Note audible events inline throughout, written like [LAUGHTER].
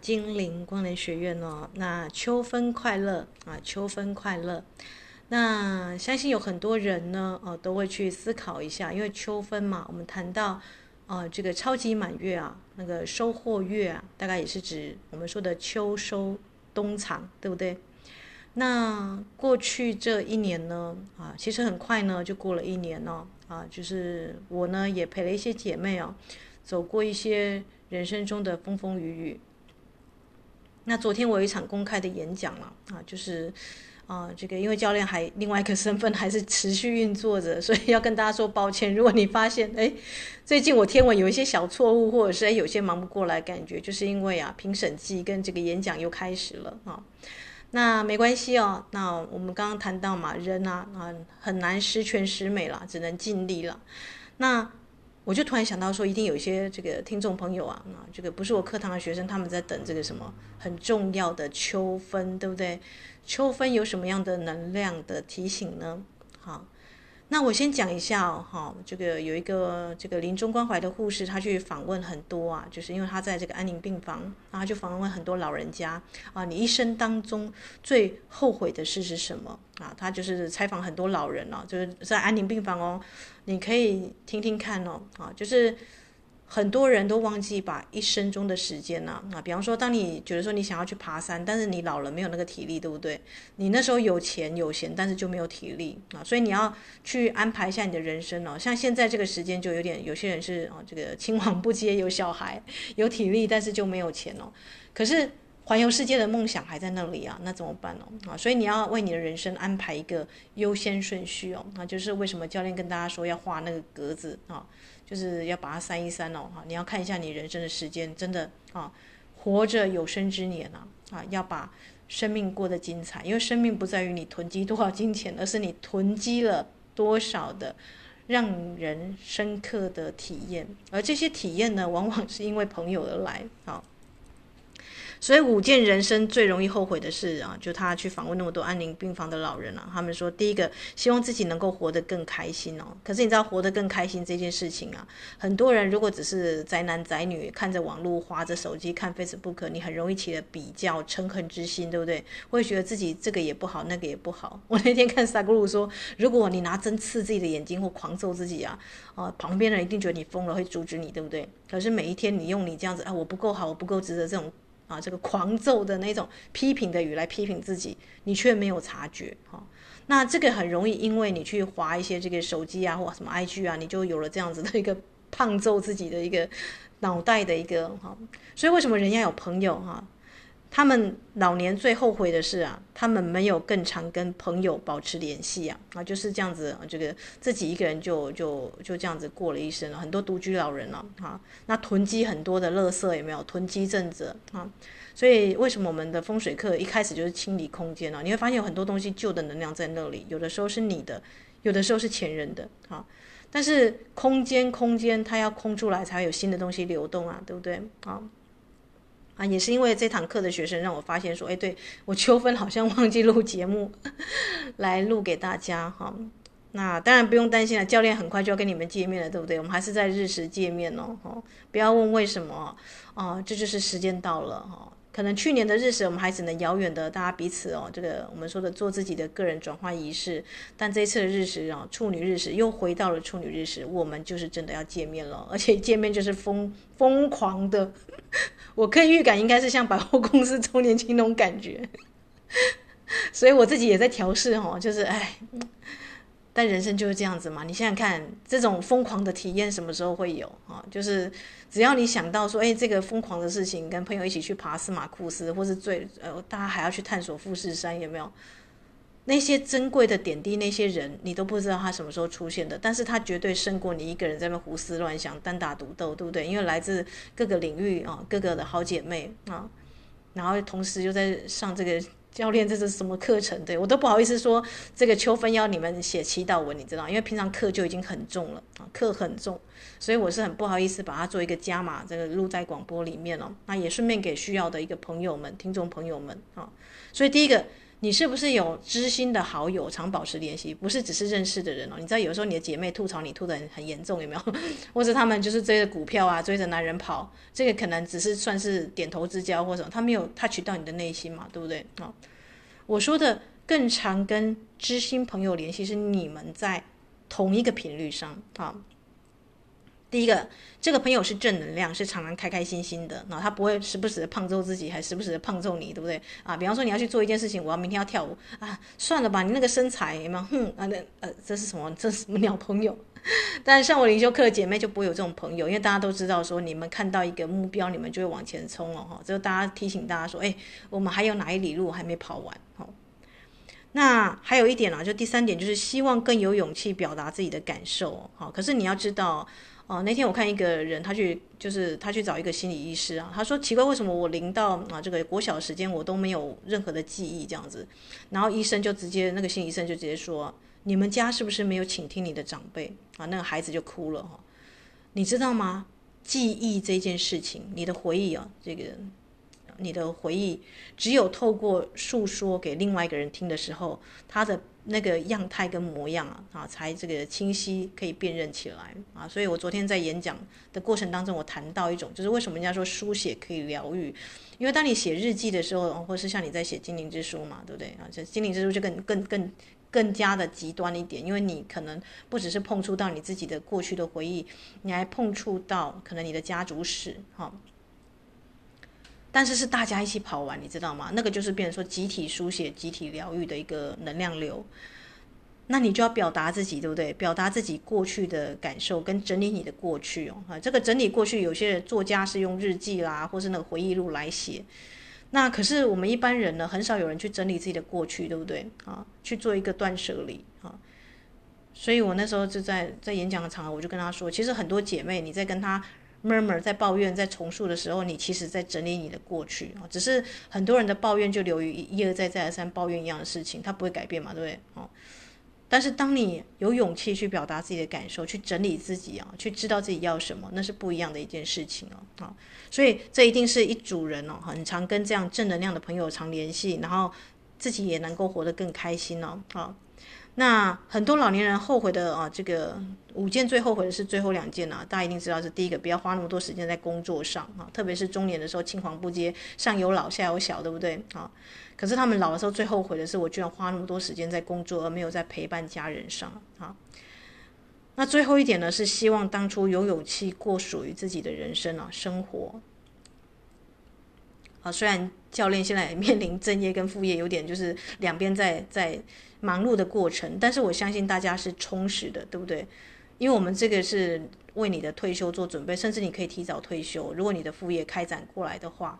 金陵光能学院哦。那秋分快乐啊，秋分快乐。那相信有很多人呢，哦，都会去思考一下，因为秋分嘛，我们谈到，呃，这个超级满月啊，那个收获月啊，大概也是指我们说的秋收冬藏，对不对？那过去这一年呢，啊，其实很快呢就过了一年哦，啊，就是我呢也陪了一些姐妹哦，走过一些人生中的风风雨雨。那昨天我有一场公开的演讲了，啊，就是。啊，这个因为教练还另外一个身份还是持续运作着，所以要跟大家说抱歉。如果你发现哎，最近我天文有一些小错误，或者是哎有些忙不过来，感觉就是因为啊评审季跟这个演讲又开始了啊。那没关系哦。那我们刚刚谈到嘛，人啊啊很难十全十美了，只能尽力了。那我就突然想到说，一定有一些这个听众朋友啊，啊这个不是我课堂的学生，他们在等这个什么很重要的秋分，对不对？秋分有什么样的能量的提醒呢？好，那我先讲一下哦，哈，这个有一个这个临终关怀的护士，他去访问很多啊，就是因为他在这个安宁病房，然后就访问很多老人家啊，你一生当中最后悔的事是什么啊？他就是采访很多老人哦，就是在安宁病房哦，你可以听听看哦，啊，就是。很多人都忘记把一生中的时间呢，啊，比方说，当你觉得说你想要去爬山，但是你老了没有那个体力，对不对？你那时候有钱有闲，但是就没有体力啊，所以你要去安排一下你的人生哦。像现在这个时间就有点，有些人是哦，这个青黄不接，有小孩，有体力，但是就没有钱哦。可是环游世界的梦想还在那里啊，那怎么办哦？啊，所以你要为你的人生安排一个优先顺序哦。那就是为什么教练跟大家说要画那个格子啊。就是要把它删一删哦，哈，你要看一下你人生的时间，真的啊，活着有生之年啊，啊，要把生命过得精彩，因为生命不在于你囤积多少金钱，而是你囤积了多少的让人深刻的体验，而这些体验呢，往往是因为朋友而来，啊。所以五件人生最容易后悔的事啊，就他去访问那么多安宁病房的老人啊，他们说，第一个希望自己能够活得更开心哦。可是你知道活得更开心这件事情啊，很多人如果只是宅男宅女，看着网络，划着手机，看 Facebook，你很容易起了比较嗔恨之心，对不对？会觉得自己这个也不好，那个也不好。[LAUGHS] 我那天看萨古鲁说，如果你拿针刺自己的眼睛或狂揍自己啊，啊，旁边人一定觉得你疯了，会阻止你，对不对？可是每一天你用你这样子啊，我不够好，我不够值得这种。啊，这个狂揍的那种批评的语来批评自己，你却没有察觉哈。那这个很容易，因为你去划一些这个手机啊，或什么 IG 啊，你就有了这样子的一个胖揍自己的一个脑袋的一个哈。所以为什么人要有朋友哈？他们老年最后悔的是啊，他们没有更常跟朋友保持联系啊，啊就是这样子，这个自己一个人就就就这样子过了一生了。很多独居老人了啊，那囤积很多的垃圾有没有？囤积症者啊，所以为什么我们的风水课一开始就是清理空间呢？你会发现有很多东西旧的能量在那里，有的时候是你的，有的时候是前人的啊。但是空间空间它要空出来，才会有新的东西流动啊，对不对啊？啊，也是因为这堂课的学生让我发现说，哎，对，我秋分好像忘记录节目，[LAUGHS] 来录给大家哈。那当然不用担心了，教练很快就要跟你们见面了，对不对？我们还是在日时见面哦，哈，不要问为什么哦，这就是时间到了哈。可能去年的日食，我们还只能遥远的大家彼此哦，这个我们说的做自己的个人转化仪式。但这一次的日食啊，处女日食又回到了处女日食，我们就是真的要见面了，[LAUGHS] 而且见面就是疯疯狂的。[LAUGHS] 我可以预感，应该是像百货公司周年庆那种感觉。[LAUGHS] 所以我自己也在调试哦，就是哎。但人生就是这样子嘛，你想想看，这种疯狂的体验什么时候会有啊？就是只要你想到说，哎，这个疯狂的事情，跟朋友一起去爬司马库斯，或是最呃，大家还要去探索富士山，有没有？那些珍贵的点滴，那些人，你都不知道他什么时候出现的，但是他绝对胜过你一个人在那胡思乱想、单打独斗，对不对？因为来自各个领域啊，各个的好姐妹啊，然后同时又在上这个。教练，这是什么课程？对，我都不好意思说这个秋分要你们写祈祷文，你知道，因为平常课就已经很重了啊，课很重，所以我是很不好意思把它做一个加码，这个录在广播里面哦。那也顺便给需要的一个朋友们、听众朋友们啊。所以第一个，你是不是有知心的好友常保持联系？不是只是认识的人哦。你知道有时候你的姐妹吐槽你吐得很很严重，有没有？[LAUGHS] 或者他们就是追着股票啊，追着男人跑，这个可能只是算是点头之交或者什么，他没有 touch 到你的内心嘛，对不对？啊，我说的更常跟知心朋友联系，是你们在同一个频率上啊。第一个，这个朋友是正能量，是常常开开心心的，那他不会时不时的胖揍自己，还时不时的胖揍你，对不对？啊，比方说你要去做一件事情，我要明天要跳舞啊，算了吧，你那个身材嘛，哼啊，那呃，这是什么？[LAUGHS] 这是什么鸟朋友？[LAUGHS] 但上我灵修课的姐妹就不会有这种朋友，因为大家都知道说，你们看到一个目标，你们就会往前冲了哈。就大家提醒大家说，哎，我们还有哪一里路还没跑完？好，那还有一点啊，就第三点就是希望更有勇气表达自己的感受。好，可是你要知道。哦，那天我看一个人，他去就是他去找一个心理医师啊，他说奇怪，为什么我临到啊这个国小时间我都没有任何的记忆这样子，然后医生就直接那个心理医生就直接说，你们家是不是没有倾听你的长辈啊？那个孩子就哭了哈，你知道吗？记忆这件事情，你的回忆啊，这个。你的回忆只有透过诉说给另外一个人听的时候，他的那个样态跟模样啊啊，才这个清晰可以辨认起来啊。所以我昨天在演讲的过程当中，我谈到一种，就是为什么人家说书写可以疗愈，因为当你写日记的时候，或是像你在写精灵之书嘛，对不对啊？这精灵之书就更更更更加的极端一点，因为你可能不只是碰触到你自己的过去的回忆，你还碰触到可能你的家族史，哈。但是是大家一起跑完，你知道吗？那个就是变成说集体书写、集体疗愈的一个能量流。那你就要表达自己，对不对？表达自己过去的感受，跟整理你的过去哦。啊，这个整理过去，有些作家是用日记啦，或是那个回忆录来写。那可是我们一般人呢，很少有人去整理自己的过去，对不对？啊，去做一个断舍离啊。所以我那时候就在在演讲的场合，我就跟他说，其实很多姐妹，你在跟他。Murmur 在抱怨，在重塑的时候，你其实在整理你的过去啊。只是很多人的抱怨就流于一而再再而三抱怨一样的事情，他不会改变嘛，对不对？哦。但是当你有勇气去表达自己的感受，去整理自己啊，去知道自己要什么，那是不一样的一件事情哦。好，所以这一定是一组人哦，很常跟这样正能量的朋友常联系，然后自己也能够活得更开心哦。好。那很多老年人后悔的啊，这个五件最后悔的是最后两件啊，大家一定知道是第一个，不要花那么多时间在工作上啊，特别是中年的时候青黄不接，上有老下有小，对不对啊？可是他们老的时候最后悔的是，我居然花那么多时间在工作，而没有在陪伴家人上啊。那最后一点呢，是希望当初有勇气过属于自己的人生啊，生活。啊，虽然教练现在也面临正业跟副业有点就是两边在在忙碌的过程，但是我相信大家是充实的，对不对？因为我们这个是为你的退休做准备，甚至你可以提早退休。如果你的副业开展过来的话，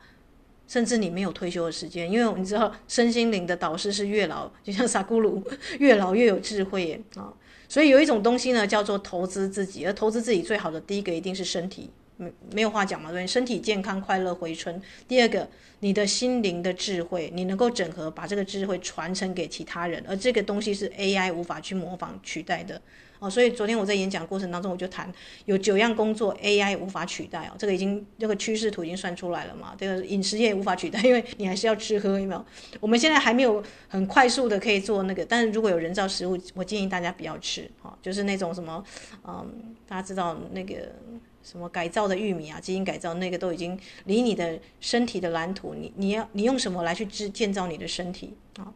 甚至你没有退休的时间，因为你知道身心灵的导师是越老，就像萨古鲁，越老越有智慧啊。所以有一种东西呢，叫做投资自己，而投资自己最好的第一个一定是身体。没没有话讲嘛，对，身体健康、快乐、回春。第二个，你的心灵的智慧，你能够整合，把这个智慧传承给其他人，而这个东西是 AI 无法去模仿取代的哦。所以昨天我在演讲过程当中，我就谈有九样工作 AI 无法取代哦，这个已经这个趋势图已经算出来了嘛。这个饮食业无法取代，因为你还是要吃喝，有没有？我们现在还没有很快速的可以做那个，但是如果有人造食物，我建议大家不要吃，哈，就是那种什么，嗯，大家知道那个。什么改造的玉米啊，基因改造那个都已经离你的身体的蓝图，你你要你用什么来去制建造你的身体啊？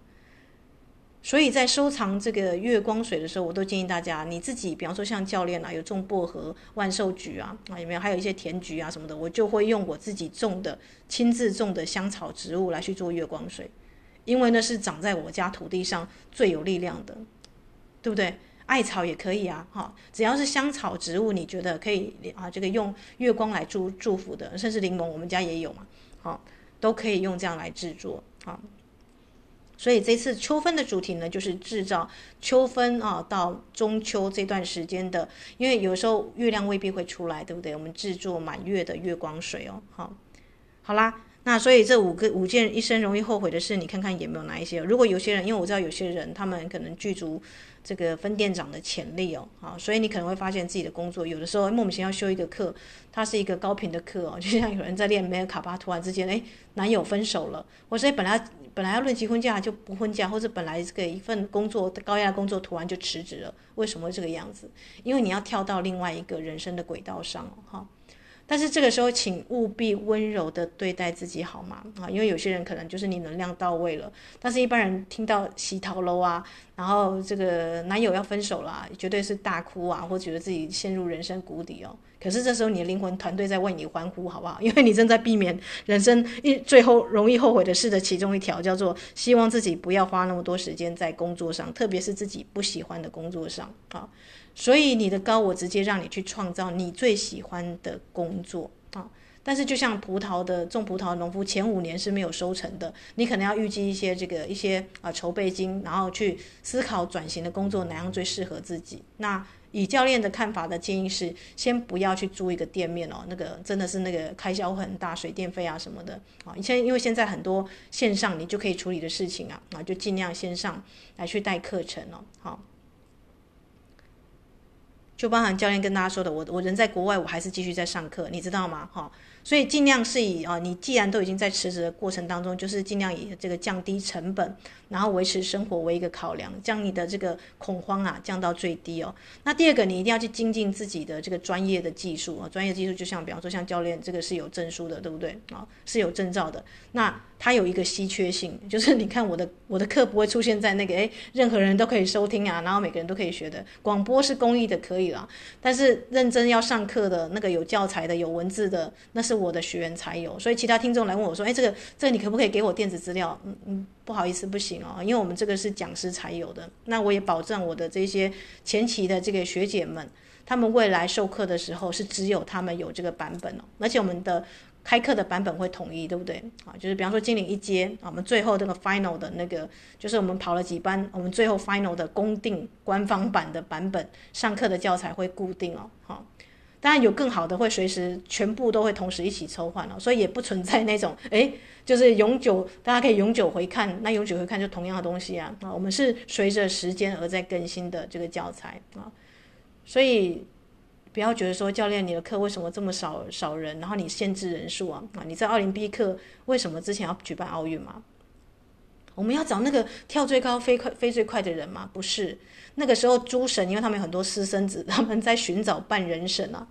所以在收藏这个月光水的时候，我都建议大家你自己，比方说像教练啊，有种薄荷、万寿菊啊啊，有没有？还有一些甜菊啊什么的，我就会用我自己种的、亲自种的香草植物来去做月光水，因为那是长在我家土地上最有力量的，对不对？艾草也可以啊，哈，只要是香草植物，你觉得可以啊？这个用月光来祝祝福的，甚至柠檬，我们家也有嘛，好，都可以用这样来制作啊。所以这次秋分的主题呢，就是制造秋分啊到中秋这段时间的，因为有时候月亮未必会出来，对不对？我们制作满月的月光水哦，好，好啦，那所以这五个五件一生容易后悔的事，你看看有没有哪一些？如果有些人，因为我知道有些人他们可能具足。这个分店长的潜力哦，啊，所以你可能会发现自己的工作有的时候莫名其妙修一个课，它是一个高频的课哦，[LAUGHS] 就像有人在练梅尔卡巴，突然之间哎，男友分手了，或者本来本来要论及婚嫁就不婚嫁，或者本来这个一份工作高压工作突然就辞职了，为什么会这个样子？因为你要跳到另外一个人生的轨道上哈。但是这个时候，请务必温柔的对待自己，好吗？啊，因为有些人可能就是你能量到位了，但是一般人听到洗头楼啊，然后这个男友要分手啦，绝对是大哭啊，或觉得自己陷入人生谷底哦。可是这时候你的灵魂团队在为你欢呼，好不好？[LAUGHS] 因为你正在避免人生一最后容易后悔的事的其中一条，叫做希望自己不要花那么多时间在工作上，特别是自己不喜欢的工作上啊。所以你的高我直接让你去创造你最喜欢的工作啊，但是就像葡萄的种葡萄农夫前五年是没有收成的，你可能要预计一些这个一些啊筹备金，然后去思考转型的工作哪样最适合自己。那以教练的看法的建议是，先不要去租一个店面哦，那个真的是那个开销很大，水电费啊什么的啊。你现因为现在很多线上你就可以处理的事情啊啊，就尽量线上来去带课程哦，好。就包含教练跟大家说的，我我人在国外，我还是继续在上课，你知道吗？哈，所以尽量是以啊，你既然都已经在辞职的过程当中，就是尽量以这个降低成本，然后维持生活为一个考量，将你的这个恐慌啊降到最低哦。那第二个，你一定要去精进自己的这个专业的技术啊，专业技术就像比方说像教练这个是有证书的，对不对啊？是有证照的。那它有一个稀缺性，就是你看我的 [LAUGHS] 我的课不会出现在那个诶，任何人都可以收听啊，然后每个人都可以学的。广播是公益的，可以了，但是认真要上课的那个有教材的、有文字的，那是我的学员才有。所以其他听众来问我说，诶，这个这个你可不可以给我电子资料？嗯嗯，不好意思，不行哦，因为我们这个是讲师才有的。那我也保证我的这些前期的这个学姐们，他们未来授课的时候是只有他们有这个版本哦，而且我们的。开课的版本会统一，对不对？啊，就是比方说精灵一阶，啊，我们最后这个 final 的那个，就是我们跑了几班，我们最后 final 的公定官方版的版本，上课的教材会固定哦，好，当然有更好的会随时全部都会同时一起抽换哦，所以也不存在那种，[LAUGHS] 诶，就是永久大家可以永久回看，那永久回看就同样的东西啊，啊，我们是随着时间而在更新的这个教材啊，所以。不要觉得说教练你的课为什么这么少少人，然后你限制人数啊啊！你在奥林匹克为什么之前要举办奥运吗？我们要找那个跳最高、飞快、飞最快的人吗？不是，那个时候诸神因为他们有很多私生子，[LAUGHS] 他们在寻找半人神啊，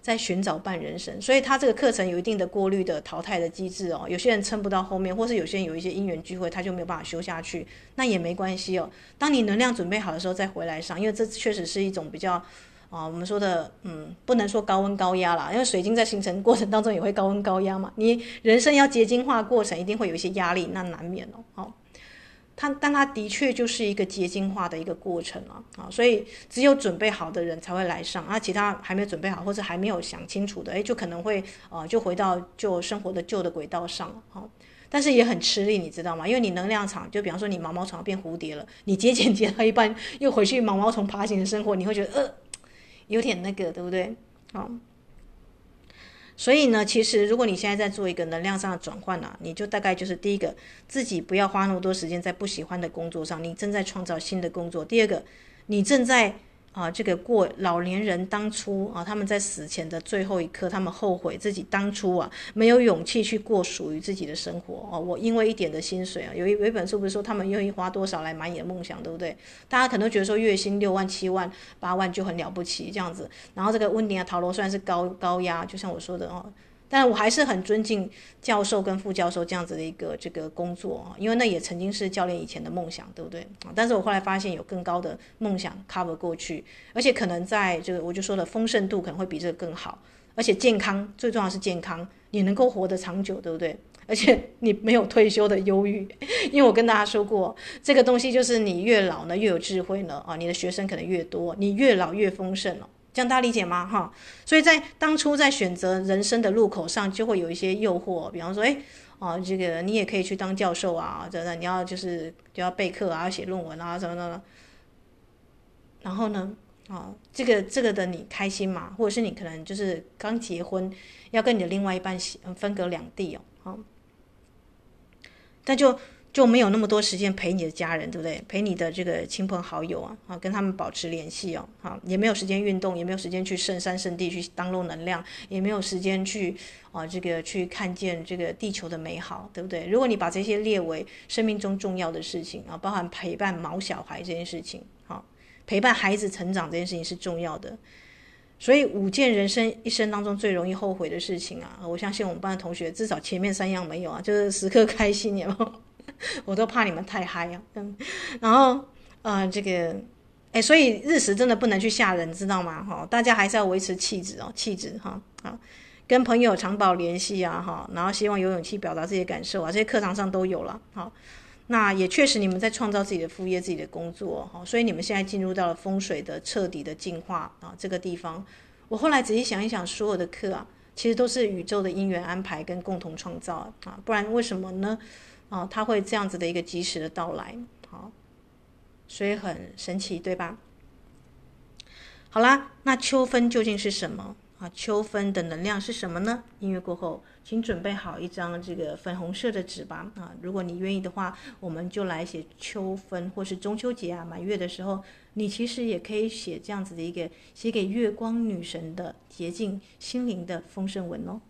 在寻找半人神，所以他这个课程有一定的过滤的淘汰的机制哦。有些人撑不到后面，或是有些人有一些因缘聚会，他就没有办法修下去，那也没关系哦。当你能量准备好的时候再回来上，因为这确实是一种比较。啊，我们说的，嗯，不能说高温高压啦，因为水晶在形成过程当中也会高温高压嘛。你人生要结晶化过程，一定会有一些压力，那难免哦。好，它，但它的确就是一个结晶化的一个过程啊。啊，所以只有准备好的人才会来上，啊，其他还没有准备好或者还没有想清楚的，诶，就可能会啊，就回到旧生活的旧的轨道上。好，但是也很吃力，你知道吗？因为你能量场，就比方说你毛毛虫变蝴蝶了，你节俭节到一半又回去毛毛虫爬行的生活，你会觉得呃。有点那个，对不对？好，所以呢，其实如果你现在在做一个能量上的转换呢，你就大概就是第一个，自己不要花那么多时间在不喜欢的工作上，你正在创造新的工作。第二个，你正在。啊，这个过老年人当初啊，他们在死前的最后一刻，他们后悔自己当初啊没有勇气去过属于自己的生活哦。我因为一点的薪水啊，有一有一本书不是说他们愿意花多少来买你的梦想，对不对？大家可能觉得说月薪六万、七万、八万就很了不起这样子。然后这个温迪亚塔罗虽然是高高压，就像我说的哦。但我还是很尊敬教授跟副教授这样子的一个这个工作啊，因为那也曾经是教练以前的梦想，对不对啊？但是我后来发现有更高的梦想 cover 过去，而且可能在这个我就说的丰盛度可能会比这个更好，而且健康最重要是健康，你能够活得长久，对不对？而且你没有退休的忧郁，因为我跟大家说过，这个东西就是你越老呢越有智慧呢啊，你的学生可能越多，你越老越丰盛了。这样大家理解吗？哈，所以在当初在选择人生的路口上，就会有一些诱惑，比方说，哎，哦，这个你也可以去当教授啊，真的，你要就是就要备课啊，写论文啊，什么的。然后呢，啊，这个这个的你开心吗？或者是你可能就是刚结婚，要跟你的另外一半分隔两地哦，好，那就就没有那么多时间陪你的家人，对不对？陪你的这个亲朋好友啊，啊，跟他们保持联系哦，啊，也没有时间运动，也没有时间去圣山圣地去当漏能量，也没有时间去啊，这个去看见这个地球的美好，对不对？如果你把这些列为生命中重要的事情啊，包含陪伴毛小孩这件事情，好，陪伴孩子成长这件事情是重要的。所以五件人生一生当中最容易后悔的事情啊，我相信我们班的同学至少前面三样没有啊，就是时刻开心，有没有？我都怕你们太嗨啊，嗯，然后呃这个，哎，所以日食真的不能去吓人，知道吗？哈，大家还是要维持气质哦，气质哈，好，跟朋友常保联系啊，哈，然后希望有勇气表达自己的感受啊，这些课堂上都有了，好。那也确实，你们在创造自己的副业、自己的工作，哈，所以你们现在进入到了风水的彻底的进化啊这个地方。我后来仔细想一想，所有的课啊，其实都是宇宙的因缘安排跟共同创造啊，不然为什么呢？啊，它会这样子的一个及时的到来，好，所以很神奇，对吧？好啦，那秋分究竟是什么？啊，秋分的能量是什么呢？音乐过后，请准备好一张这个粉红色的纸吧。啊，如果你愿意的话，我们就来写秋分，或是中秋节啊，满月的时候，你其实也可以写这样子的一个写给月光女神的洁净心灵的丰盛文哦。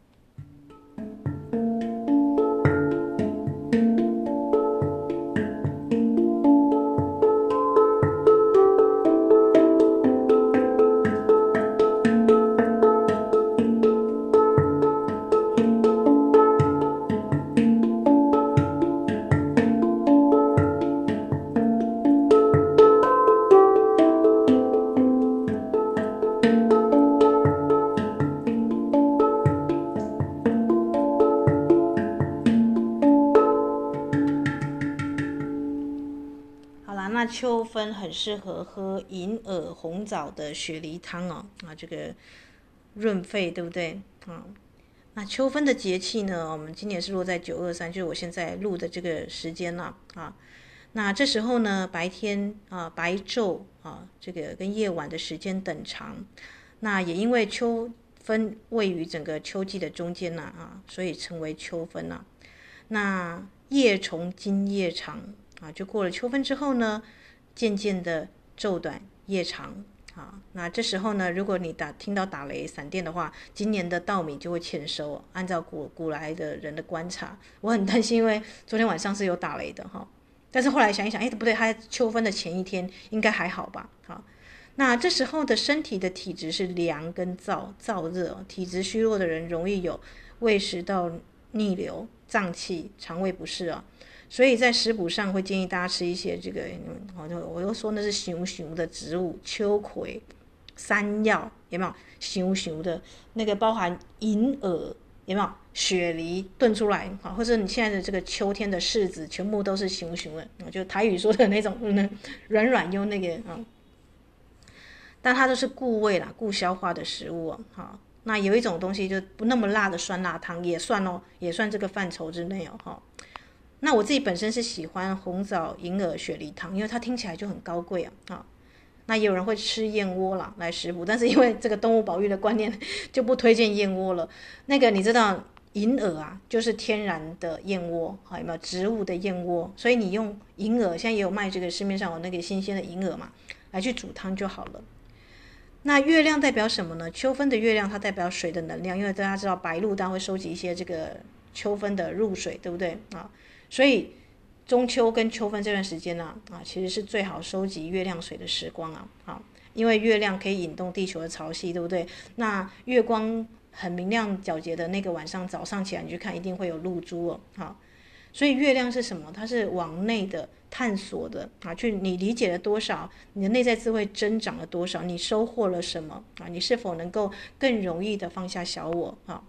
很适合喝银耳红枣的雪梨汤哦，啊，这个润肺，对不对？啊，那秋分的节气呢？我们今年是落在九二三，就是我现在录的这个时间了啊。那这时候呢，白天啊，白昼啊，这个跟夜晚的时间等长。那也因为秋分位于整个秋季的中间呐，啊，所以称为秋分呐。那夜从今夜长啊，就过了秋分之后呢，渐渐的昼短夜长，啊，那这时候呢，如果你打听到打雷闪电的话，今年的稻米就会欠收。按照古古来的人的观察，我很担心，因为昨天晚上是有打雷的哈。但是后来想一想，哎，不对，它秋分的前一天应该还好吧？好，那这时候的身体的体质是凉跟燥，燥热，体质虚弱的人容易有胃食道逆流、胀气、肠胃不适啊。所以在食补上会建议大家吃一些这个，我就我又说那是熊熊的植物，秋葵、山药有没有？熊熊的那个包含银耳有没有？雪梨炖出来啊，或者你现在的这个秋天的柿子，全部都是熊熊的，就台语说的那种，嗯软软又那个啊。但它都是固胃啦、固消化的食物啊。好，那有一种东西就不那么辣的酸辣汤也算哦，也算这个范畴之内哦。哈。那我自己本身是喜欢红枣银耳雪梨汤，因为它听起来就很高贵啊啊。那也有人会吃燕窝啦来食补，但是因为这个动物保育的观念，就不推荐燕窝了。那个你知道银耳啊，就是天然的燕窝，好，有没有植物的燕窝？所以你用银耳，现在也有卖这个市面上有那个新鲜的银耳嘛，来去煮汤就好了。那月亮代表什么呢？秋分的月亮它代表水的能量，因为大家知道白鹭鸡会收集一些这个秋分的露水，对不对啊？所以中秋跟秋分这段时间呢，啊，其实是最好收集月亮水的时光啊，好，因为月亮可以引动地球的潮汐，对不对？那月光很明亮皎洁的那个晚上，早上起来你去看，一定会有露珠哦，好，所以月亮是什么？它是往内的探索的啊，去你理解了多少，你的内在智慧增长了多少，你收获了什么啊？你是否能够更容易的放下小我啊？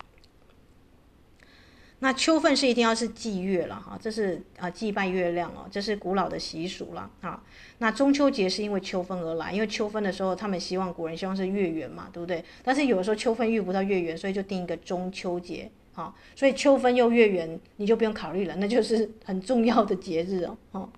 那秋分是一定要是祭月了哈，这是啊祭拜月亮哦，这是古老的习俗了啊。那中秋节是因为秋分而来，因为秋分的时候他们希望古人希望是月圆嘛，对不对？但是有的时候秋分遇不到月圆，所以就定一个中秋节啊。所以秋分又月圆，你就不用考虑了，那就是很重要的节日哦。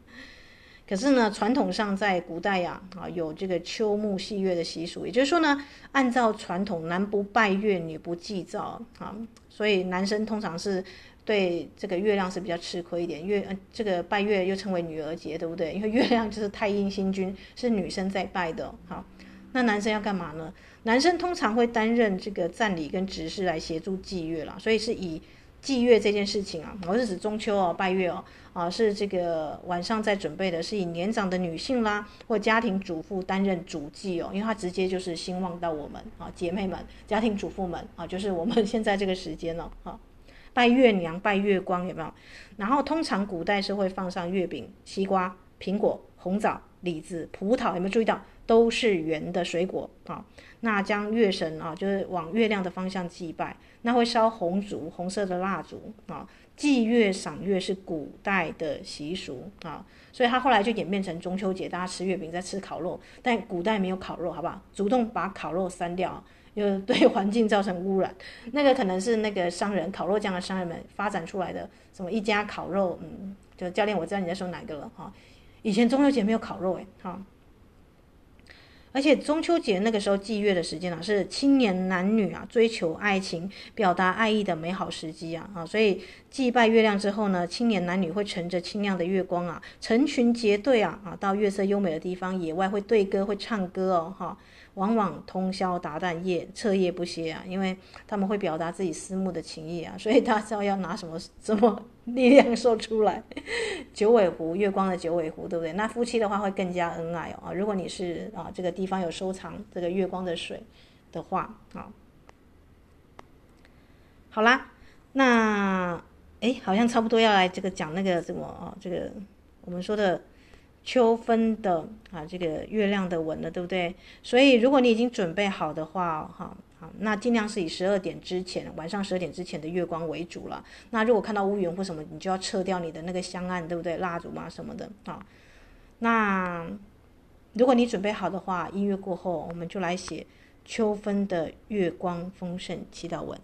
可是呢，传统上在古代呀，啊，有这个秋木戏月的习俗，也就是说呢，按照传统，男不拜月，女不祭灶啊，所以男生通常是对这个月亮是比较吃亏一点。月呃，这个拜月又称为女儿节，对不对？因为月亮就是太阴星君，是女生在拜的。好，那男生要干嘛呢？男生通常会担任这个赞礼跟执事来协助祭月啦，所以是以祭月这件事情啊，我是指中秋哦，拜月哦，啊是这个晚上在准备的，是以年长的女性啦或家庭主妇担任主祭哦，因为她直接就是兴旺到我们啊姐妹们、家庭主妇们啊，就是我们 [LAUGHS] 现在这个时间了啊，拜月娘、拜月光有没有？然后通常古代是会放上月饼、西瓜、苹果、红枣、李子、葡萄，有没有注意到？都是圆的水果啊，那将月神啊，就是往月亮的方向祭拜，那会烧红烛，红色的蜡烛啊。祭月赏月是古代的习俗啊，所以它后来就演变成中秋节，大家吃月饼，在吃烤肉，但古代没有烤肉，好不好？主动把烤肉删掉，因为对环境造成污染。那个可能是那个商人烤肉酱的商人们发展出来的，什么一家烤肉，嗯，就教练，我知道你在说哪个了哈。以前中秋节没有烤肉诶，哈。而且中秋节那个时候祭月的时间啊，是青年男女啊追求爱情、表达爱意的美好时机啊啊！所以祭拜月亮之后呢，青年男女会乘着清亮的月光啊，成群结队啊啊，到月色优美的地方野外会对歌、会唱歌哦哈。往往通宵达旦夜彻夜不歇啊，因为他们会表达自己思慕的情意啊，所以他知道要拿什么什么 [LAUGHS] 力量说出来。[LAUGHS] 九尾狐，月光的九尾狐，对不对？那夫妻的话会更加恩爱哦。如果你是啊，这个地方有收藏这个月光的水的话啊，好啦，那哎，好像差不多要来这个讲那个什么啊，这个我们说的。秋分的啊，这个月亮的纹了，对不对？所以如果你已经准备好的话，哈，那尽量是以十二点之前，晚上十二点之前的月光为主了。那如果看到乌云或什么，你就要撤掉你的那个香案，对不对？蜡烛嘛什么的啊。那如果你准备好的话，音乐过后，我们就来写秋分的月光丰盛祈祷文。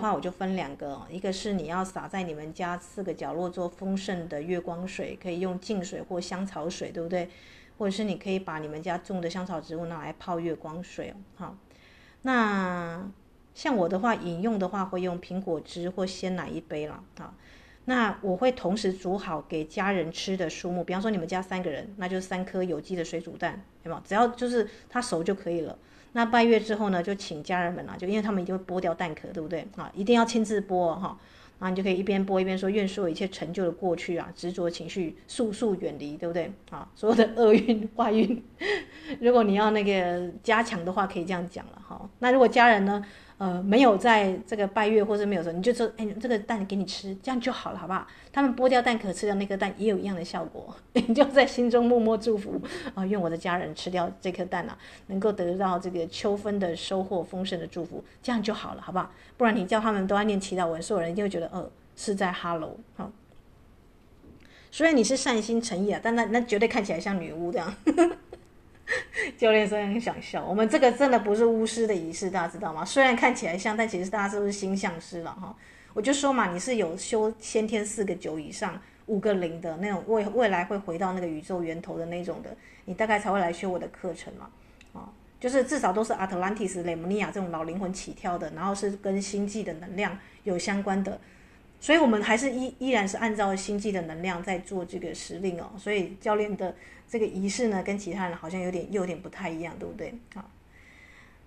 话，我就分两个，一个是你要洒在你们家四个角落做丰盛的月光水，可以用净水或香草水，对不对？或者是你可以把你们家种的香草植物拿来泡月光水，好。那像我的话，饮用的话会用苹果汁或鲜奶一杯了，好。那我会同时煮好给家人吃的数目，比方说你们家三个人，那就三颗有机的水煮蛋，对吗？只要就是它熟就可以了。那拜月之后呢，就请家人们啊，就因为他们一定会剥掉蛋壳，对不对啊？一定要亲自剥哈，啊你就可以一边剥一边说，愿所有一切成就的过去啊，执着情绪速速远离，对不对啊？所有的厄运坏运，[LAUGHS] 如果你要那个加强的话，可以这样讲了哈。那如果家人呢？呃，没有在这个拜月或者没有说，你就说，哎，这个蛋给你吃，这样就好了，好不好？他们剥掉蛋壳吃掉那颗蛋，也有一样的效果。[LAUGHS] 你就在心中默默祝福啊、呃，愿我的家人吃掉这颗蛋啊，能够得到这个秋分的收获丰盛的祝福，这样就好了，好不好？不然你叫他们都要念祈祷文，所有人一定会觉得，呃，是在哈喽。好。虽然你是善心诚意啊，但那那绝对看起来像女巫这样。[LAUGHS] 教练真的很想笑，我们这个真的不是巫师的仪式，大家知道吗？虽然看起来像，但其实大家是不是星象师了哈？我就说嘛，你是有修先天四个九以上五个零的那种未未来会回到那个宇宙源头的那种的，你大概才会来修我的课程嘛？啊，就是至少都是阿特兰蒂斯、雷姆尼亚这种老灵魂起跳的，然后是跟星际的能量有相关的，所以我们还是依依然是按照星际的能量在做这个时令哦。所以教练的。这个仪式呢，跟其他人好像有点又有点不太一样，对不对？好，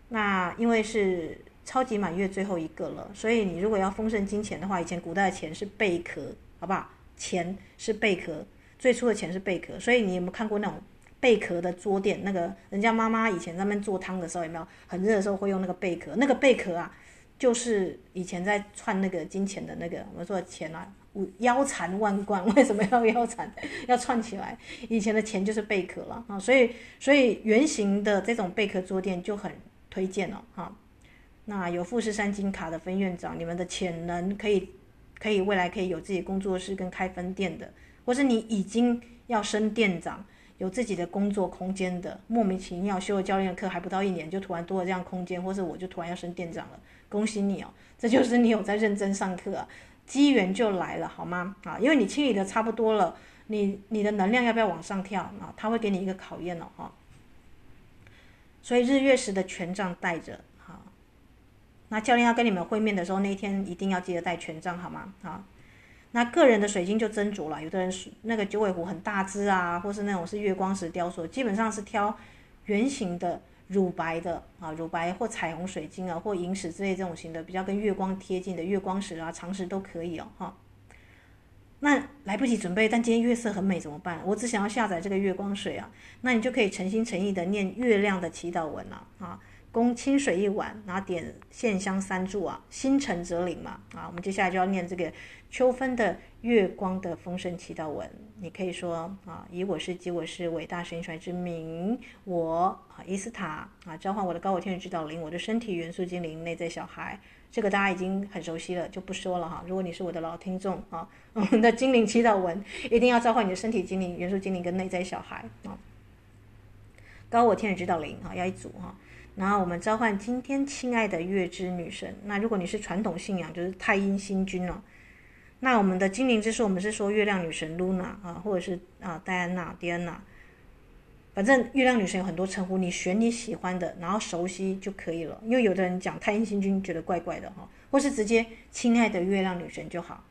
那因为是超级满月最后一个了，所以你如果要丰盛金钱的话，以前古代的钱是贝壳，好不好？钱是贝壳，最初的钱是贝壳，所以你有没有看过那种贝壳的桌垫？那个人家妈妈以前在那边做汤的时候，有没有很热的时候会用那个贝壳？那个贝壳啊，就是以前在串那个金钱的那个我们说的钱啊，腰缠万贯，为 [LAUGHS] 什么要腰缠？要串起来。以前的钱就是贝壳了 [LAUGHS] 啊，所以所以圆形的这种贝壳桌垫就很推荐了哈。那有富士山金卡的分院长，你们的潜能可以可以未来可以有自己工作室跟开分店的，或是你已经要升店长，有自己的工作空间的，莫名其妙修了教练课还不到一年就突然多了这样空间，或是我就突然要升店长了，恭喜你哦，这就是你有在认真上课啊。机缘就来了，好吗？啊，因为你清理的差不多了，你你的能量要不要往上跳啊？他会给你一个考验了哈。所以日月食的权杖带着，好。那教练要跟你们会面的时候，那一天一定要记得带权杖，好吗？好。那个人的水晶就斟酌了，有的人是那个九尾狐很大只啊，或是那种是月光石雕塑，基本上是挑圆形的。乳白的啊，乳白或彩虹水晶啊，或萤石之类这种型的，比较跟月光贴近的月光石啊、长石都可以哦，哈。那来不及准备，但今天月色很美怎么办？我只想要下载这个月光水啊，那你就可以诚心诚意的念月亮的祈祷文了啊。供清水一碗，然后点线香三炷啊，心诚则灵嘛啊。我们接下来就要念这个秋分的月光的丰盛祈祷文。你可以说啊，以我是及我是伟大神传之名，我啊伊斯塔啊召唤我的高我天使指导灵，我的身体元素精灵内在小孩。这个大家已经很熟悉了，就不说了哈。如果你是我的老听众啊，我们的精灵祈祷文一定要召唤你的身体精灵、元素精灵跟内在小孩啊。高我天使指导灵啊，要一组哈。然后我们召唤今天亲爱的月之女神。那如果你是传统信仰，就是太阴星君了。那我们的精灵之书，我们是说月亮女神露娜啊，或者是啊戴安娜、迪安娜。反正月亮女神有很多称呼，你选你喜欢的，然后熟悉就可以了。因为有的人讲太阴星君觉得怪怪的哈，或是直接亲爱的月亮女神就好。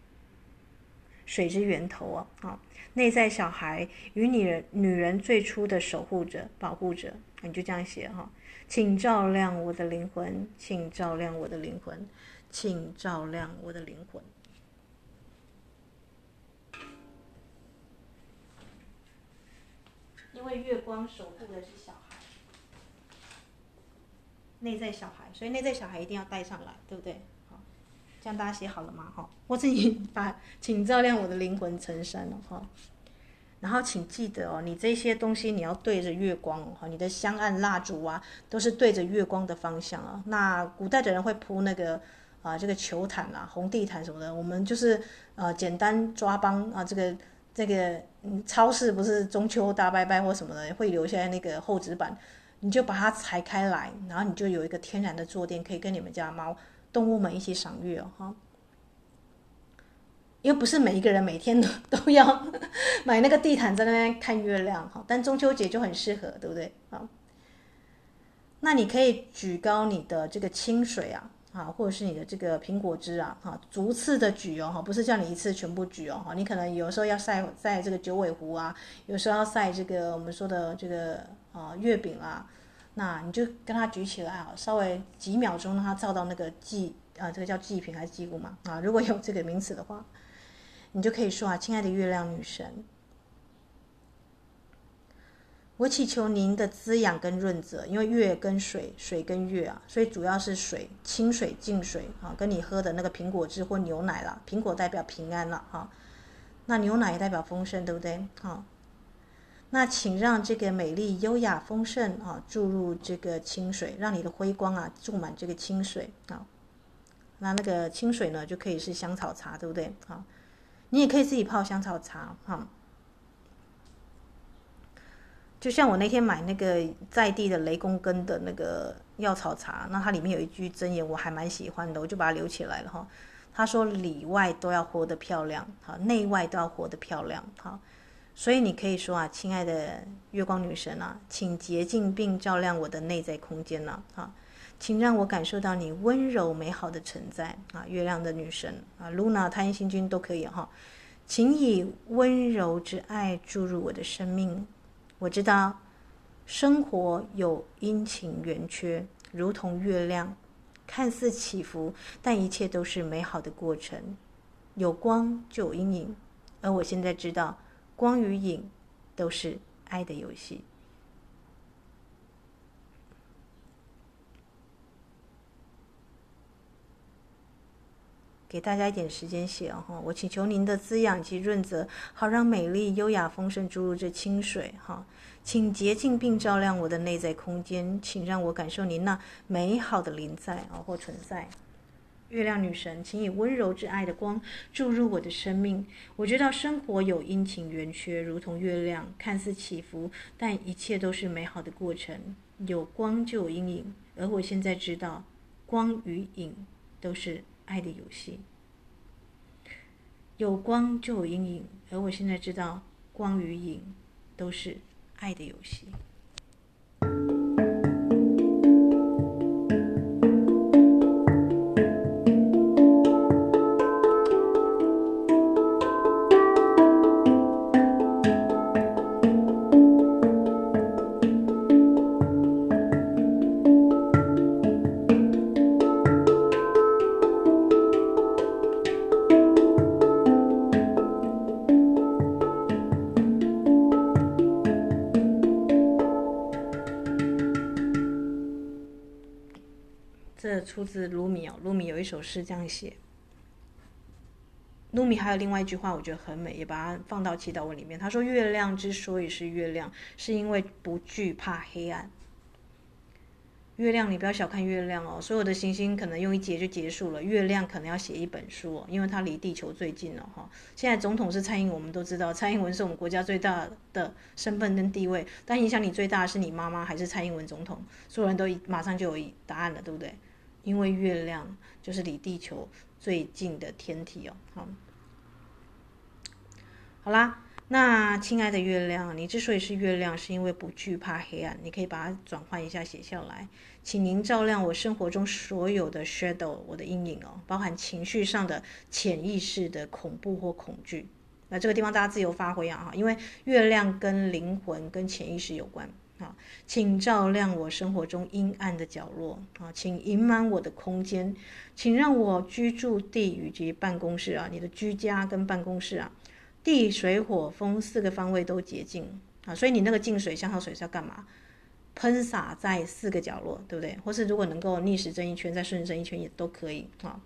水之源头啊，啊，内在小孩与女人女人最初的守护者、保护者，你就这样写哈。请照亮我的灵魂，请照亮我的灵魂，请照亮我的灵魂。因为月光守护的是小孩，内在小孩，所以内在小孩一定要带上来，对不对？好，这样大家写好了吗？哈，或者你把请照亮我的灵魂成山了哈。然后请记得哦，你这些东西你要对着月光哦，你的香案蜡烛啊，都是对着月光的方向啊。那古代的人会铺那个啊，这个球毯啊，红地毯什么的。我们就是呃，简单抓帮啊，这个这个，超市不是中秋大拜拜或什么的，会留下那个厚纸板，你就把它裁开来，然后你就有一个天然的坐垫，可以跟你们家猫动物们一起赏月哦，哈。因为不是每一个人每天都 [LAUGHS] 都要 [LAUGHS] 买那个地毯在那边看月亮哈，但中秋节就很适合，对不对？啊，那你可以举高你的这个清水啊，啊，或者是你的这个苹果汁啊，哈，逐次的举哦，哈，不是叫你一次全部举哦，哈，你可能有时候要晒晒这个九尾狐啊，有时候要晒这个我们说的这个啊月饼啊，那你就跟它举起来啊，稍微几秒钟让它照到那个祭啊，这个叫祭品还是祭物嘛？啊，如果有这个名词的话。你就可以说啊，亲爱的月亮女神，我祈求您的滋养跟润泽，因为月跟水，水跟月啊，所以主要是水，清水净水啊，跟你喝的那个苹果汁或牛奶啦，苹果代表平安了哈，那牛奶也代表丰盛，对不对？好，那请让这个美丽、优雅、丰盛啊注入这个清水，让你的辉光啊注满这个清水啊，那那个清水呢就可以是香草茶，对不对？好。你也可以自己泡香草茶，哈。就像我那天买那个在地的雷公根的那个药草茶，那它里面有一句真言，我还蛮喜欢的，我就把它留起来了，哈。他说里外都要活得漂亮，哈，内外都要活得漂亮，哈。所以你可以说啊，亲爱的月光女神啊，请洁净并照亮我的内在空间呐，哈。请让我感受到你温柔美好的存在啊，月亮的女神啊，Luna 太阳星君都可以哈。请以温柔之爱注入我的生命。我知道生活有阴晴圆缺，如同月亮，看似起伏，但一切都是美好的过程。有光就有阴影，而我现在知道，光与影都是爱的游戏。给大家一点时间写哦。我请求您的滋养及润泽，好让美丽、优雅、丰盛注入这清水哈。请洁净并照亮我的内在空间，请让我感受您那美好的临在啊或存在。月亮女神，请以温柔之爱的光注入我的生命。我知道生活有阴晴圆缺，如同月亮，看似起伏，但一切都是美好的过程。有光就有阴影，而我现在知道，光与影都是爱的游戏。有光就有阴影，而我现在知道，光与影都是爱的游戏。出自卢米哦，鲁米有一首诗这样写。卢米还有另外一句话，我觉得很美，也把它放到祈祷文里面。他说：“月亮之所以是月亮，是因为不惧怕黑暗。”月亮，你不要小看月亮哦，所有的行星可能用一节就结束了，月亮可能要写一本书哦，因为它离地球最近了哈。现在总统是蔡英文，我们都知道，蔡英文是我们国家最大的身份跟地位，但影响你最大的是你妈妈还是蔡英文总统？所有人都马上就有答案了，对不对？因为月亮就是离地球最近的天体哦，好，好啦，那亲爱的月亮，你之所以是月亮，是因为不惧怕黑暗。你可以把它转换一下写下来，请您照亮我生活中所有的 shadow，我的阴影哦，包含情绪上的潜意识的恐怖或恐惧。那这个地方大家自由发挥啊，因为月亮跟灵魂跟潜意识有关。啊，请照亮我生活中阴暗的角落啊，请盈满我的空间，请让我居住地以及办公室啊，你的居家跟办公室啊，地水火风四个方位都洁净啊。所以你那个净水香草水是要干嘛？喷洒在四个角落，对不对？或是如果能够逆时针一圈，再顺时针一圈也都可以啊。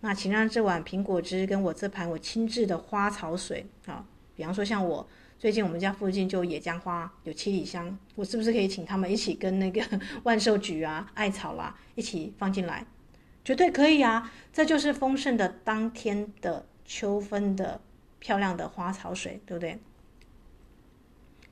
那请让这碗苹果汁跟我这盘我亲制的花草水啊，比方说像我。最近我们家附近就有野姜花，有七里香，我是不是可以请他们一起跟那个 [LAUGHS] 万寿菊啊、艾草啦、一起放进来？绝对可以啊！这就是丰盛的当天的秋分的漂亮的花草水，对不对？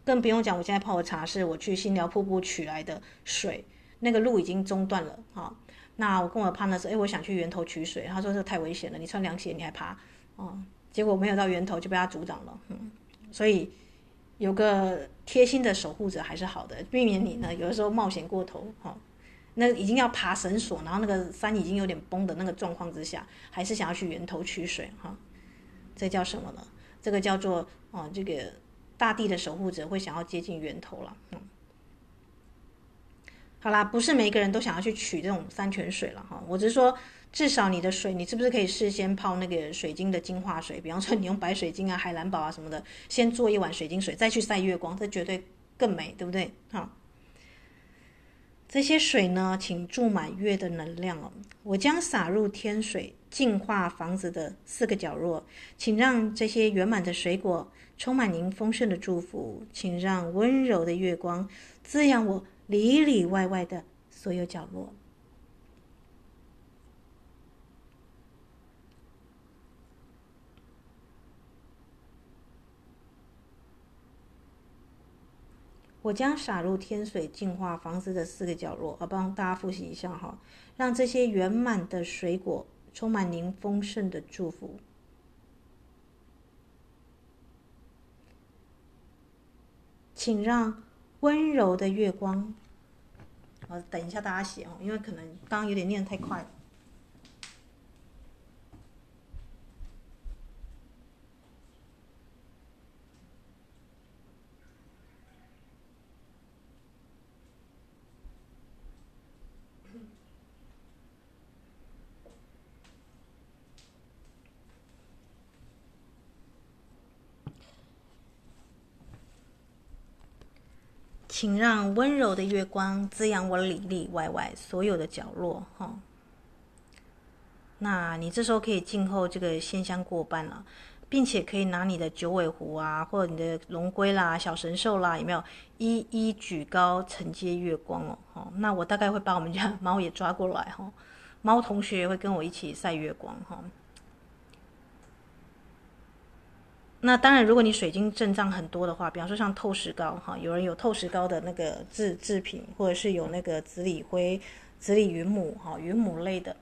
更不用讲，我现在泡的茶是我去新寮瀑布取来的水，那个路已经中断了啊。那我跟我的 partner 说，哎，我想去源头取水，他说这太危险了，你穿凉鞋你还爬哦。结果没有到源头就被他阻挡了，嗯。所以有个贴心的守护者还是好的，避免你呢有的时候冒险过头哈。那已经要爬绳索，然后那个山已经有点崩的那个状况之下，还是想要去源头取水哈。这叫什么呢？这个叫做哦，这个大地的守护者会想要接近源头了。嗯，好啦，不是每个人都想要去取这种山泉水了哈。我只是说。至少你的水，你是不是可以事先泡那个水晶的净化水？比方说你用白水晶啊、海蓝宝啊什么的，先做一碗水晶水，再去晒月光，这绝对更美，对不对？好，这些水呢，请注满月的能量哦。我将洒入天水，净化房子的四个角落，请让这些圆满的水果充满您丰盛的祝福，请让温柔的月光滋养我里里外外的所有角落。我将洒入天水，净化房子的四个角落。我帮大家复习一下哈，让这些圆满的水果充满您丰盛的祝福。请让温柔的月光，我等一下大家写哦，因为可能刚刚有点念太快了。请让温柔的月光滋养我里里外外所有的角落，哈。那你这时候可以静候这个线香过半了，并且可以拿你的九尾狐啊，或者你的龙龟啦、小神兽啦，有没有一一举高承接月光哦？哦，那我大概会把我们家猫也抓过来哈，猫同学会跟我一起晒月光哈。那当然，如果你水晶阵仗很多的话，比方说像透石膏哈，有人有透石膏的那个制制品，或者是有那个紫锂灰、紫锂云母哈、云母类的，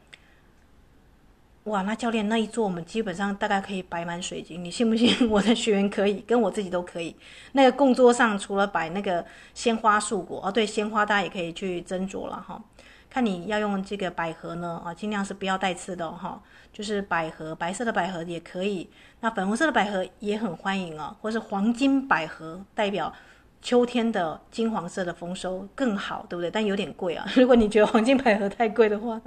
哇，那教练那一座我们基本上大概可以摆满水晶，你信不信？我的学员可以，跟我自己都可以。那个供桌上除了摆那个鲜花素果，哦对，鲜花大家也可以去斟酌了哈。看你要用这个百合呢，啊，尽量是不要带刺的哈。就是百合，白色的百合也可以，那粉红色的百合也很欢迎啊，或是黄金百合，代表秋天的金黄色的丰收更好，对不对？但有点贵啊，[LAUGHS] 如果你觉得黄金百合太贵的话，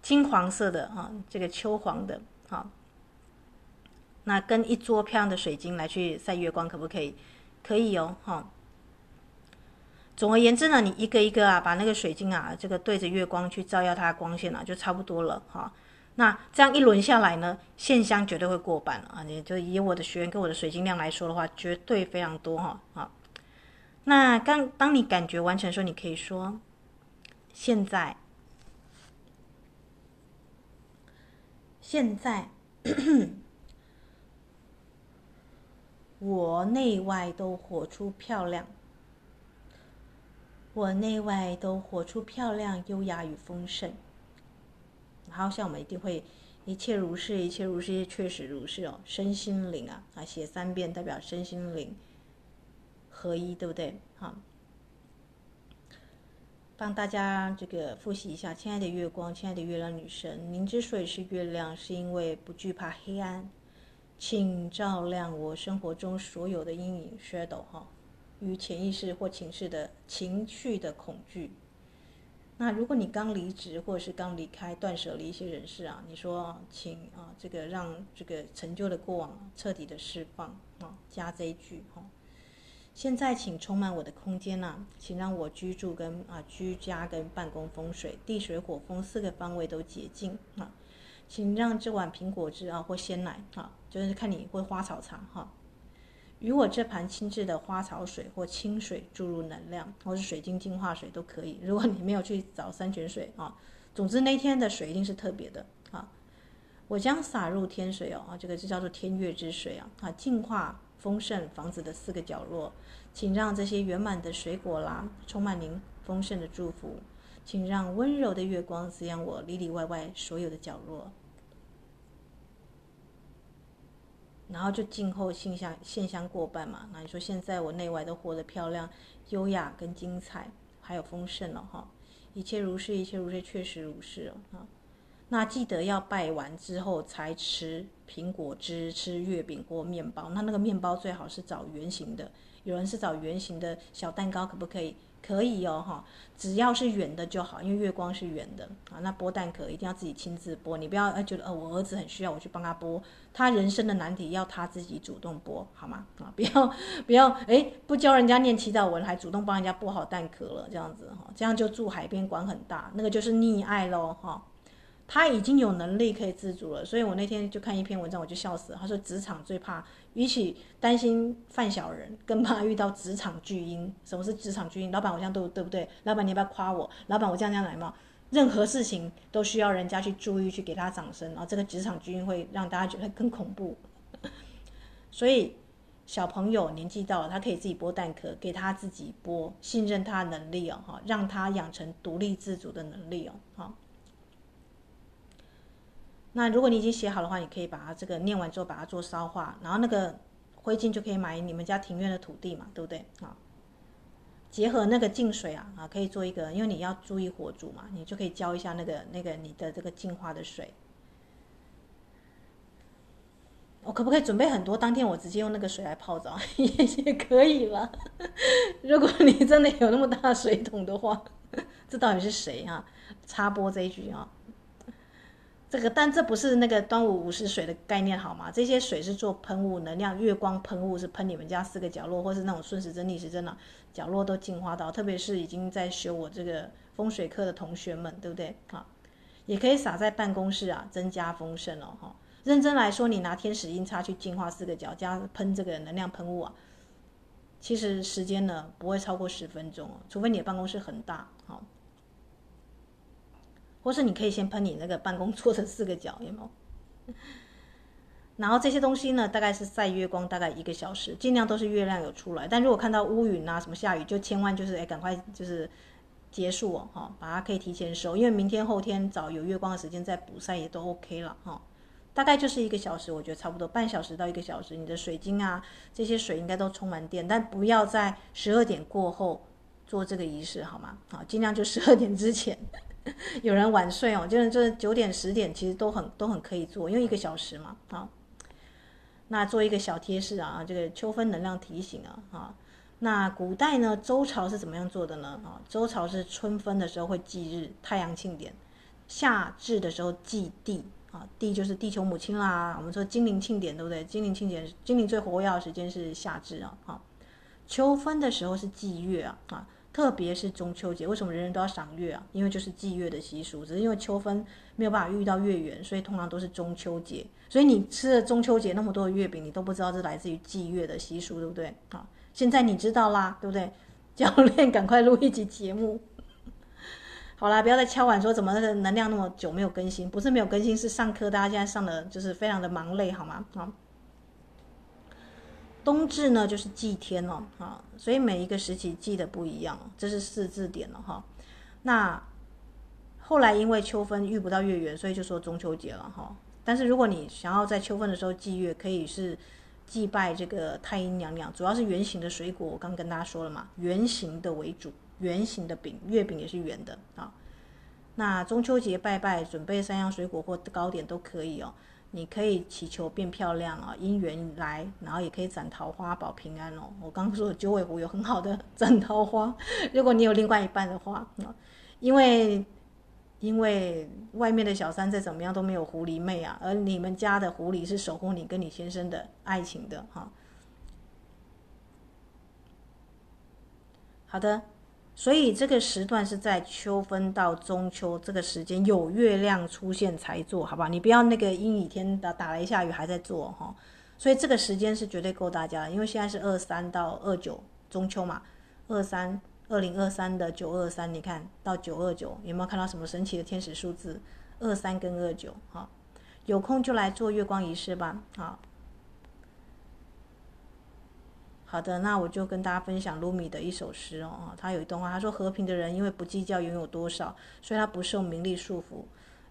金黄色的啊，这个秋黄的啊，那跟一桌漂亮的水晶来去晒月光，可不可以？可以哦，哈。总而言之呢，你一个一个啊，把那个水晶啊，这个对着月光去照耀它的光线啊，就差不多了哈。那这样一轮下来呢，线香绝对会过半啊。你就以我的学员跟我的水晶量来说的话，绝对非常多哈。啊，那刚当你感觉完成的时候，你可以说：现在，现在，我内外都活出漂亮。我内外都活出漂亮、优雅与丰盛。好像我们一定会，一切如是，一切如是，确实如是哦。身心灵啊，啊，写三遍代表身心灵合一，对不对？好，帮大家这个复习一下，亲爱的月光，亲爱的月亮女神，您之所以是月亮，是因为不惧怕黑暗，请照亮我生活中所有的阴影 shadow 哈。与潜意识或情绪的情绪的恐惧。那如果你刚离职或者是刚离开，断舍离一些人事啊，你说请啊，这个让这个陈旧的过往彻底的释放啊，加这一句哈。现在请充满我的空间呐，请让我居住跟啊居家跟办公风水地水火风四个方位都洁净啊，请让这碗苹果汁啊或鲜奶啊，就是看你会花草茶哈。与我这盘清澈的花草水或清水注入能量，或是水晶净化水都可以。如果你没有去找山泉水啊，总之那天的水一定是特别的啊。我将洒入天水哦，啊，这个就叫做天月之水啊，啊，净化丰盛房子的四个角落，请让这些圆满的水果啦，充满您丰盛的祝福，请让温柔的月光滋养我里里外外所有的角落。然后就静候线香线香过半嘛。那你说现在我内外都活得漂亮、优雅跟精彩，还有丰盛了哈。一切如是，一切如是，确实如是啊。那记得要拜完之后才吃苹果汁、吃月饼或面包。那那个面包最好是找圆形的，有人是找圆形的小蛋糕，可不可以？可以哦，哈，只要是圆的就好，因为月光是圆的啊。那剥蛋壳一定要自己亲自剥，你不要觉得呃我儿子很需要我去帮他剥，他人生的难题要他自己主动剥，好吗？啊，不要 [LAUGHS] 不要，哎，不教人家念祈祷文，还主动帮人家剥好蛋壳了，这样子哈，这样就住海边管很大，那个就是溺爱喽，哈。他已经有能力可以自主了，所以我那天就看一篇文章，我就笑死了。他说职场最怕，比起担心犯小人，更怕遇到职场巨婴。[LAUGHS] 什么是职场巨婴？老板，我这样对对不对？老板，你要不要夸我？老板，我这样这样来嘛？任何事情都需要人家去注意，去给他掌声，然后这个职场巨婴会让大家觉得更恐怖。[LAUGHS] 所以小朋友年纪到了，他可以自己剥蛋壳，给他自己剥，信任他的能力哦，哈，让他养成独立自主的能力哦，哈。那如果你已经写好的话，你可以把它这个念完之后把它做烧化，然后那个灰烬就可以买你们家庭院的土地嘛，对不对？啊，结合那个净水啊啊，可以做一个，因为你要注意火煮嘛，你就可以浇一下那个那个你的这个净化的水。我可不可以准备很多？当天我直接用那个水来泡澡也也可以了。[LAUGHS] 如果你真的有那么大水桶的话，这到底是谁啊？插播这一句啊。这个，但这不是那个端午午时水的概念，好吗？这些水是做喷雾能量，月光喷雾是喷你们家四个角落，或是那种顺时针、逆时针的角落都净化到。特别是已经在学我这个风水课的同学们，对不对？啊，也可以撒在办公室啊，增加丰盛哦哈。认真来说，你拿天使音叉去净化四个角，加喷这个能量喷雾啊，其实时间呢不会超过十分钟，除非你的办公室很大，或是你可以先喷你那个办公桌的四个角，有没有？然后这些东西呢，大概是晒月光，大概一个小时，尽量都是月亮有出来。但如果看到乌云啊，什么下雨，就千万就是哎，赶快就是结束哦，哈，把它可以提前收，因为明天后天找有月光的时间再补晒也都 OK 了，哈。大概就是一个小时，我觉得差不多半小时到一个小时，你的水晶啊，这些水应该都充满电，但不要在十二点过后做这个仪式，好吗？好，尽量就十二点之前。[LAUGHS] 有人晚睡哦，就是这九点十点，其实都很都很可以做，因为一个小时嘛，好。那做一个小贴士啊，这个秋分能量提醒啊，啊，那古代呢，周朝是怎么样做的呢？啊，周朝是春分的时候会祭日，太阳庆典；夏至的时候祭地。啊，地就是地球母亲啦。我们说精灵庆典，对不对？精灵庆典，精灵最活跃的时间是夏至啊。啊，秋分的时候是祭月啊。啊，特别是中秋节，为什么人人都要赏月啊？因为就是祭月的习俗。只是因为秋分没有办法遇到月圆，所以通常都是中秋节。所以你吃了中秋节那么多的月饼，你都不知道是来自于祭月的习俗，对不对？啊，现在你知道啦，对不对？[LAUGHS] 教练，赶快录一集节目。[LAUGHS] 好啦，不要再敲碗说怎么能量那么久没有更新，不是没有更新，是上课大家现在上的就是非常的忙累，好吗？好，冬至呢就是祭天哦，啊，所以每一个时期祭的不一样，这是四字典了哈。那后来因为秋分遇不到月圆，所以就说中秋节了哈。但是如果你想要在秋分的时候祭月，可以是祭拜这个太阴娘娘，主要是圆形的水果，我刚跟大家说了嘛，圆形的为主。圆形的饼，月饼也是圆的啊。那中秋节拜拜，准备三样水果或糕点都可以哦。你可以祈求变漂亮啊，姻缘来，然后也可以斩桃花保平安哦。我刚说的九尾狐有很好的斩桃花，如果你有另外一半的话，因为因为外面的小三再怎么样都没有狐狸妹啊，而你们家的狐狸是守护你跟你先生的爱情的哈。好的。所以这个时段是在秋分到中秋这个时间有月亮出现才做，好吧？你不要那个阴雨天打打雷下雨还在做哈。所以这个时间是绝对够大家，因为现在是二三到二九中秋嘛，二三二零二三的九二三，你看到九二九有没有看到什么神奇的天使数字？二三跟二九哈，有空就来做月光仪式吧，好。好的，那我就跟大家分享鲁米的一首诗哦。他有一段话，他说：“和平的人因为不计较拥有多少，所以他不受名利束缚，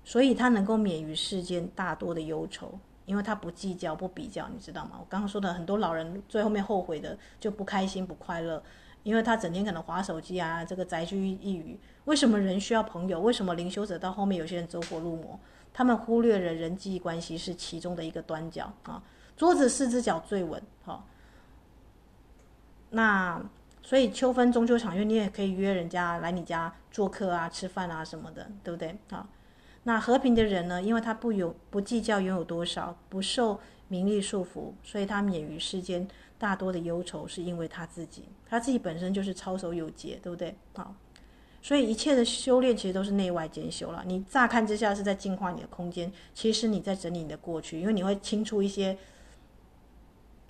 所以他能够免于世间大多的忧愁，因为他不计较、不比较，你知道吗？我刚刚说的很多老人最后面后悔的就不开心、不快乐，因为他整天可能划手机啊，这个宅居一隅。为什么人需要朋友？为什么灵修者到后面有些人走火入魔？他们忽略了人际关系是其中的一个端角啊。桌子四只脚最稳，好。”那所以秋分中秋赏月，你也可以约人家来你家做客啊、吃饭啊什么的，对不对？好，那和平的人呢，因为他不有不计较拥有多少，不受名利束缚，所以他免于世间大多的忧愁，是因为他自己，他自己本身就是操守有节，对不对？好，所以一切的修炼其实都是内外兼修了。你乍看之下是在净化你的空间，其实你在整理你的过去，因为你会清出一些。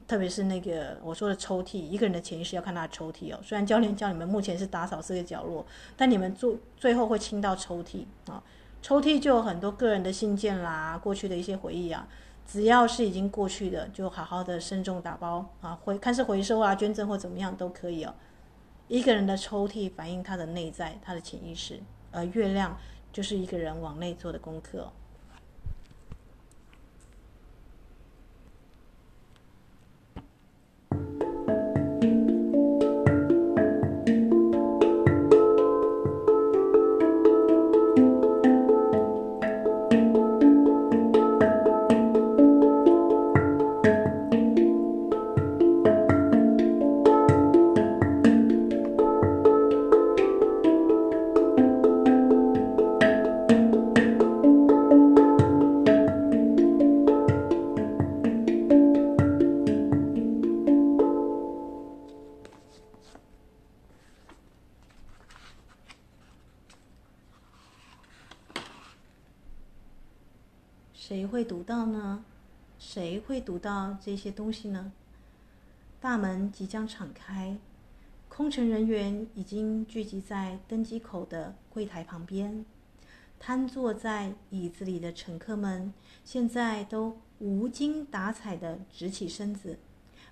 特别是那个我说的抽屉，一个人的潜意识要看他的抽屉哦。虽然教练教你们目前是打扫四个角落，但你们做最后会清到抽屉啊。抽屉就有很多个人的信件啦，过去的一些回忆啊。只要是已经过去的，就好好的慎重打包啊，回看是回收啊、捐赠或怎么样都可以哦。一个人的抽屉反映他的内在，他的潜意识，而月亮就是一个人往内做的功课。读到这些东西呢？大门即将敞开，空乘人员已经聚集在登机口的柜台旁边。瘫坐在椅子里的乘客们，现在都无精打采地直起身子，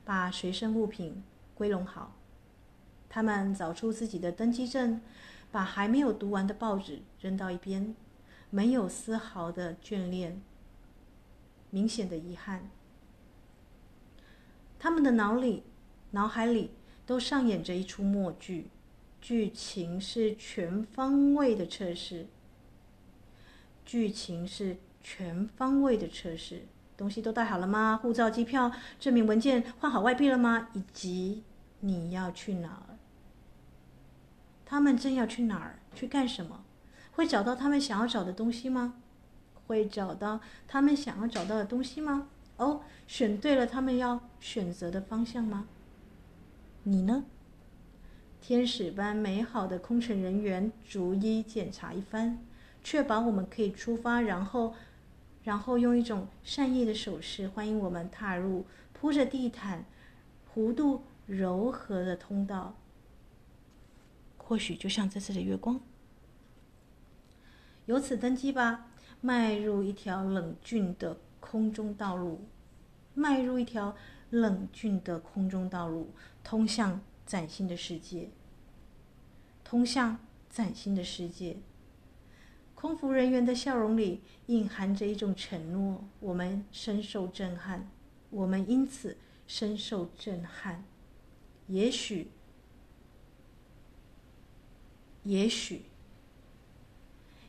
把随身物品归拢好。他们找出自己的登机证，把还没有读完的报纸扔到一边，没有丝毫的眷恋，明显的遗憾。他们的脑里、脑海里都上演着一出默剧，剧情是全方位的测试。剧情是全方位的测试，东西都带好了吗？护照、机票、证明文件换好外币了吗？以及你要去哪儿？他们正要去哪儿？去干什么？会找到他们想要找的东西吗？会找到他们想要找到的东西吗？哦，选对了他们要选择的方向吗？你呢？天使般美好的空乘人员逐一检查一番。确保我们可以出发，然后，然后用一种善意的手势欢迎我们踏入铺着地毯、弧度柔和的通道。或许就像这次的月光。由此登机吧，迈入一条冷峻的空中道路，迈入一条冷峻的空中道路，通向崭新的世界，通向崭新的世界。空服人员的笑容里隐含着一种承诺，我们深受震撼，我们因此深受震撼。也许，也许，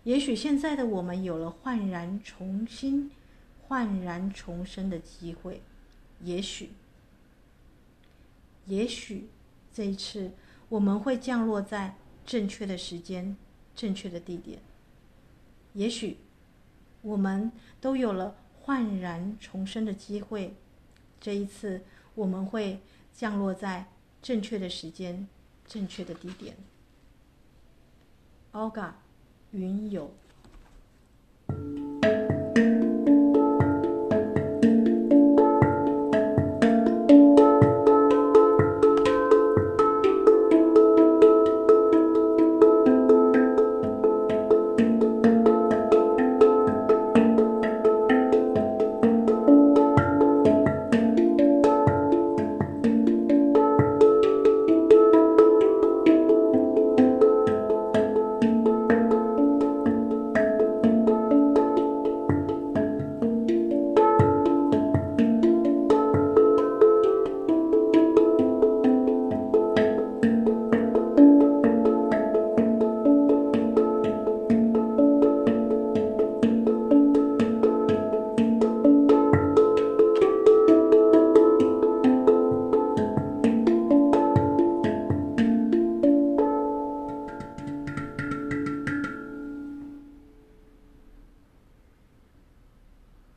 也许现在的我们有了焕然重新、焕然重生的机会。也许，也许这一次我们会降落在正确的时间、正确的地点。也许，我们都有了焕然重生的机会。这一次，我们会降落在正确的时间、正确的地点。Olga，云有。